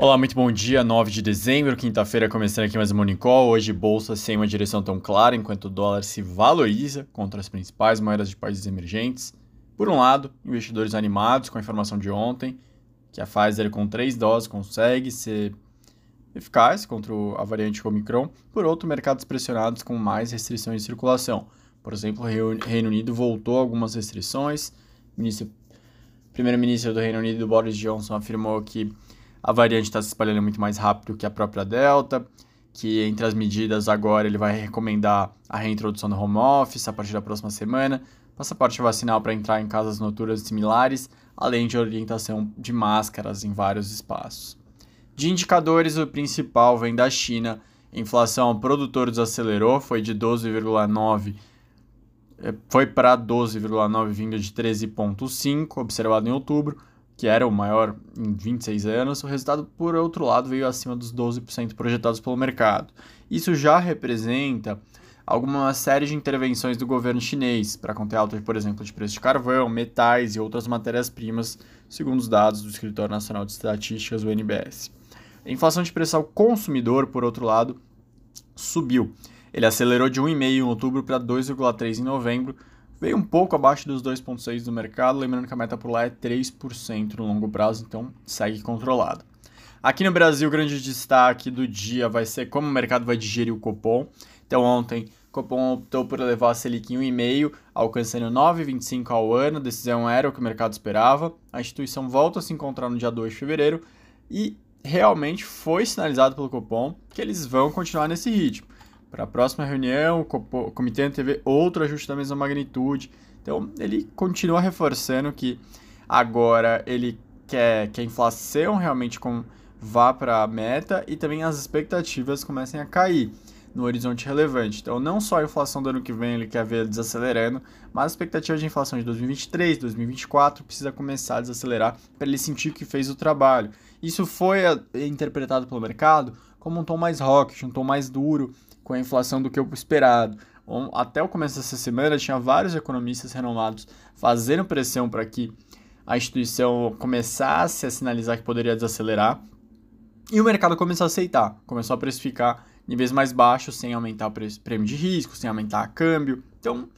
Olá, muito bom dia, 9 de dezembro, quinta-feira, começando aqui mais um Morning Call. Hoje, bolsa sem uma direção tão clara, enquanto o dólar se valoriza contra as principais moedas de países emergentes. Por um lado, investidores animados com a informação de ontem, que a Pfizer com três doses consegue ser eficaz contra a variante Omicron. Por outro, mercados pressionados com mais restrições de circulação. Por exemplo, o Reino Unido voltou algumas restrições. Primeiro-ministro do Reino Unido, Boris Johnson, afirmou que a variante está se espalhando muito mais rápido que a própria Delta, que entre as medidas agora ele vai recomendar a reintrodução do home office a partir da próxima semana, passaporte vacinal para entrar em casas noturnas similares, além de orientação de máscaras em vários espaços. De indicadores, o principal vem da China. Inflação ao produtor desacelerou, foi de 12,9 eh, foi para 12,9 vindo de 13,5 observado em outubro, que era o maior em 26 anos, o resultado, por outro lado, veio acima dos 12% projetados pelo mercado. Isso já representa alguma série de intervenções do governo chinês para conter alta, por exemplo, de preço de carvão, metais e outras matérias-primas, segundo os dados do Escritório Nacional de Estatísticas, o NBS. A inflação de preço ao consumidor, por outro lado, subiu. Ele acelerou de 1,5 em outubro para 2,3 em novembro, veio um pouco abaixo dos 2,6% do mercado, lembrando que a meta por lá é 3% no longo prazo, então segue controlado. Aqui no Brasil, o grande destaque do dia vai ser como o mercado vai digerir o Copom. Então, ontem, o Copom optou por levar a Selic em 1,5, alcançando 9,25 ao ano. A decisão era o que o mercado esperava. A instituição volta a se encontrar no dia 2 de fevereiro e realmente foi sinalizado pelo Copom que eles vão continuar nesse ritmo. Para a próxima reunião, o comitê teve outro ajuste da mesma magnitude. Então, ele continua reforçando que agora ele quer que a inflação realmente vá para a meta e também as expectativas comecem a cair no horizonte relevante. Então, não só a inflação do ano que vem ele quer ver desacelerando, mas a expectativa de inflação de 2023, 2024 precisa começar a desacelerar para ele sentir que fez o trabalho. Isso foi interpretado pelo mercado como um tom mais rock, um tom mais duro, com a inflação do que o esperado. Até o começo dessa semana, tinha vários economistas renomados fazendo pressão para que a instituição começasse a sinalizar que poderia desacelerar. E o mercado começou a aceitar, começou a precificar níveis mais baixos, sem aumentar o prêmio de risco, sem aumentar a câmbio. Então,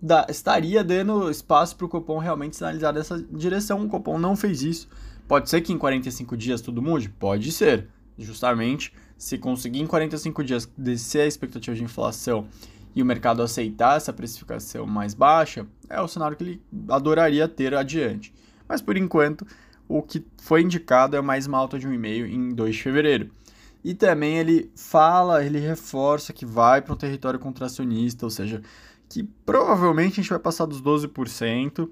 da, estaria dando espaço para o Copom realmente sinalizar dessa direção. O Copom não fez isso. Pode ser que em 45 dias tudo mude? Pode ser. Justamente se conseguir em 45 dias descer a expectativa de inflação e o mercado aceitar essa precificação mais baixa, é o cenário que ele adoraria ter adiante. Mas por enquanto, o que foi indicado é mais uma alta de 1,5 em 2 de fevereiro. E também ele fala, ele reforça que vai para um território contracionista, ou seja, que provavelmente a gente vai passar dos 12%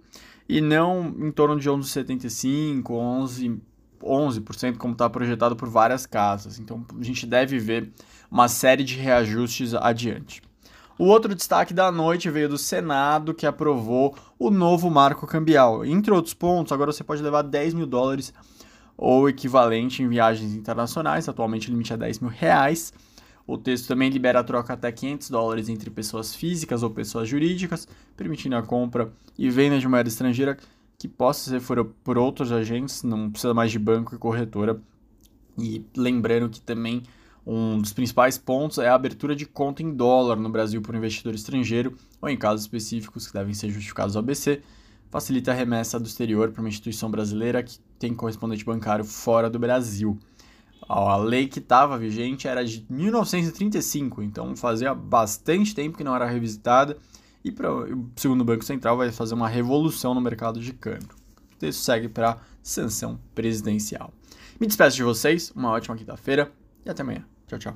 e não em torno de 11,75, 11 11%, como está projetado por várias casas. Então a gente deve ver uma série de reajustes adiante. O outro destaque da noite veio do Senado, que aprovou o novo marco cambial. Entre outros pontos, agora você pode levar 10 mil dólares ou equivalente em viagens internacionais, atualmente o limite é 10 mil reais. O texto também libera a troca até 500 dólares entre pessoas físicas ou pessoas jurídicas, permitindo a compra e venda de moeda estrangeira que possa ser por, por outros agentes, não precisa mais de banco e corretora. E lembrando que também um dos principais pontos é a abertura de conta em dólar no Brasil por investidor estrangeiro, ou em casos específicos que devem ser justificados ao ABC, facilita a remessa do exterior para uma instituição brasileira que tem correspondente bancário fora do Brasil. A lei que estava vigente era de 1935, então fazia bastante tempo que não era revisitada e pra, segundo o Banco Central vai fazer uma revolução no mercado de câmbio. Isso segue para sanção presidencial. Me despeço de vocês, uma ótima quinta-feira e até amanhã. Tchau, tchau.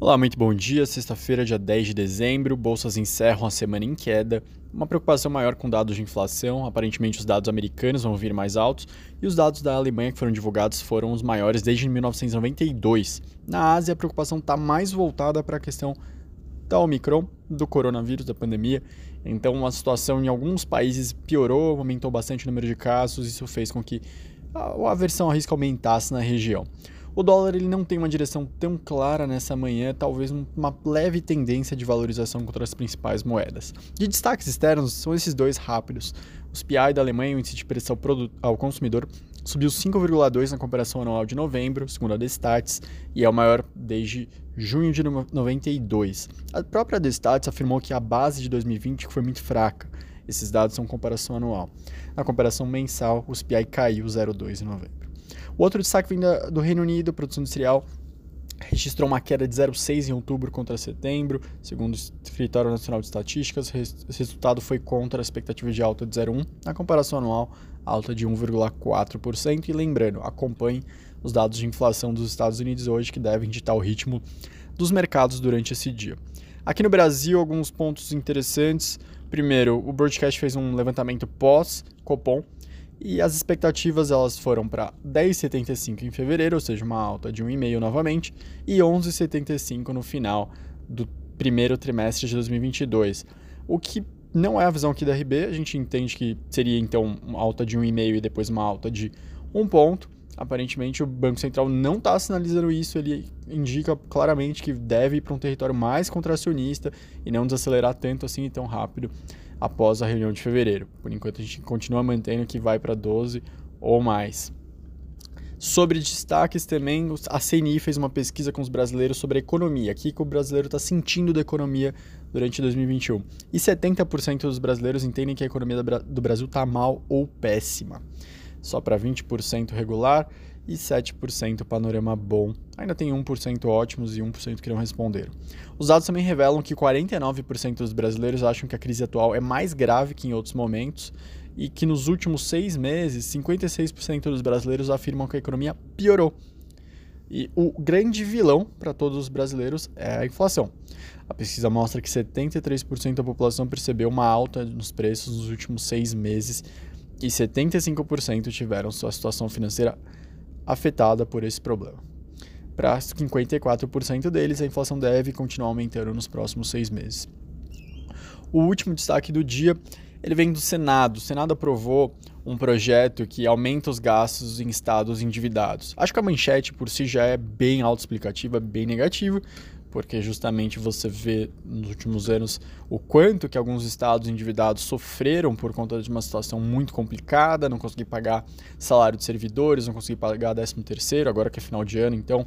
Olá, muito bom dia. Sexta-feira, dia 10 de dezembro, bolsas encerram a semana em queda. Uma preocupação maior com dados de inflação. Aparentemente, os dados americanos vão vir mais altos e os dados da Alemanha que foram divulgados foram os maiores desde 1992. Na Ásia, a preocupação está mais voltada para a questão da Omicron, do coronavírus, da pandemia. Então, a situação em alguns países piorou, aumentou bastante o número de casos, isso fez com que a aversão a risco aumentasse na região. O dólar ele não tem uma direção tão clara nessa manhã, talvez uma leve tendência de valorização contra as principais moedas. De destaques externos são esses dois rápidos. Os PI da Alemanha, o índice de preço ao, ao consumidor, subiu 5,2 na comparação anual de novembro, segundo a Destats, e é o maior desde junho de 92. A própria Destats afirmou que a base de 2020 foi muito fraca. Esses dados são comparação anual. Na comparação mensal, o CPI caiu 0,2 em novembro. O outro destaque vem do Reino Unido, produção industrial registrou uma queda de 0,6 em outubro contra setembro, segundo o Escritório Nacional de Estatísticas. O resultado foi contra a expectativa de alta de 0,1, na comparação anual, alta de 1,4%. E lembrando, acompanhe os dados de inflação dos Estados Unidos hoje, que devem ditar o ritmo dos mercados durante esse dia. Aqui no Brasil, alguns pontos interessantes. Primeiro, o Broadcast fez um levantamento pós-Copom, e as expectativas elas foram para 10,75 em fevereiro, ou seja, uma alta de 1,5 novamente, e 11,75 no final do primeiro trimestre de 2022. O que não é a visão aqui da RB, a gente entende que seria então uma alta de 1,5 e depois uma alta de 1 ponto. Aparentemente o Banco Central não está sinalizando isso, ele indica claramente que deve ir para um território mais contracionista e não desacelerar tanto assim e tão rápido após a reunião de fevereiro. Por enquanto, a gente continua mantendo que vai para 12 ou mais. Sobre destaques também, a CNI fez uma pesquisa com os brasileiros sobre a economia, o que o brasileiro está sentindo da economia durante 2021. E 70% dos brasileiros entendem que a economia do Brasil está mal ou péssima. Só para 20% regular e 7% panorama bom. Ainda tem 1% ótimos e 1% que não responderam. Os dados também revelam que 49% dos brasileiros acham que a crise atual é mais grave que em outros momentos e que nos últimos seis meses, 56% dos brasileiros afirmam que a economia piorou. E o grande vilão para todos os brasileiros é a inflação. A pesquisa mostra que 73% da população percebeu uma alta nos preços nos últimos seis meses e 75% tiveram sua situação financeira afetada por esse problema. Para 54% deles, a inflação deve continuar aumentando nos próximos seis meses. O último destaque do dia ele vem do Senado. O Senado aprovou um projeto que aumenta os gastos em estados endividados. Acho que a manchete por si já é bem autoexplicativa, bem negativa, porque justamente você vê nos últimos anos o quanto que alguns estados endividados sofreram por conta de uma situação muito complicada, não conseguir pagar salário de servidores, não conseguir pagar 13 terceiro, agora que é final de ano, então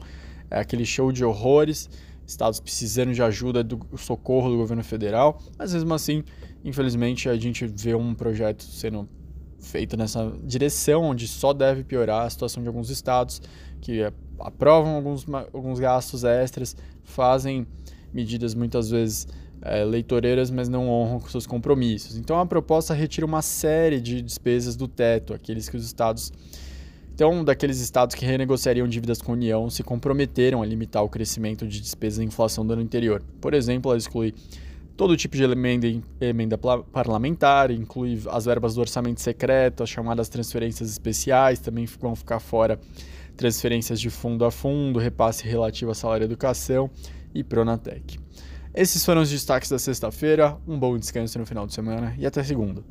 é aquele show de horrores, estados precisando de ajuda do socorro do governo federal, mas mesmo assim, infelizmente, a gente vê um projeto sendo feito nessa direção, onde só deve piorar a situação de alguns estados que aprovam alguns, alguns gastos extras, fazem medidas muitas vezes é, leitoreiras, mas não honram com seus compromissos. Então a proposta retira uma série de despesas do teto, aqueles que os estados. Então, daqueles estados que renegociariam dívidas com a União se comprometeram a limitar o crescimento de despesas e inflação do ano anterior. Por exemplo, ela exclui todo tipo de emenda, emenda parlamentar, inclui as verbas do orçamento secreto, as chamadas transferências especiais, também vão ficar fora transferências de fundo a fundo, repasse relativo a salário e educação e Pronatec. Esses foram os destaques da sexta-feira. Um bom descanso no final de semana e até segunda.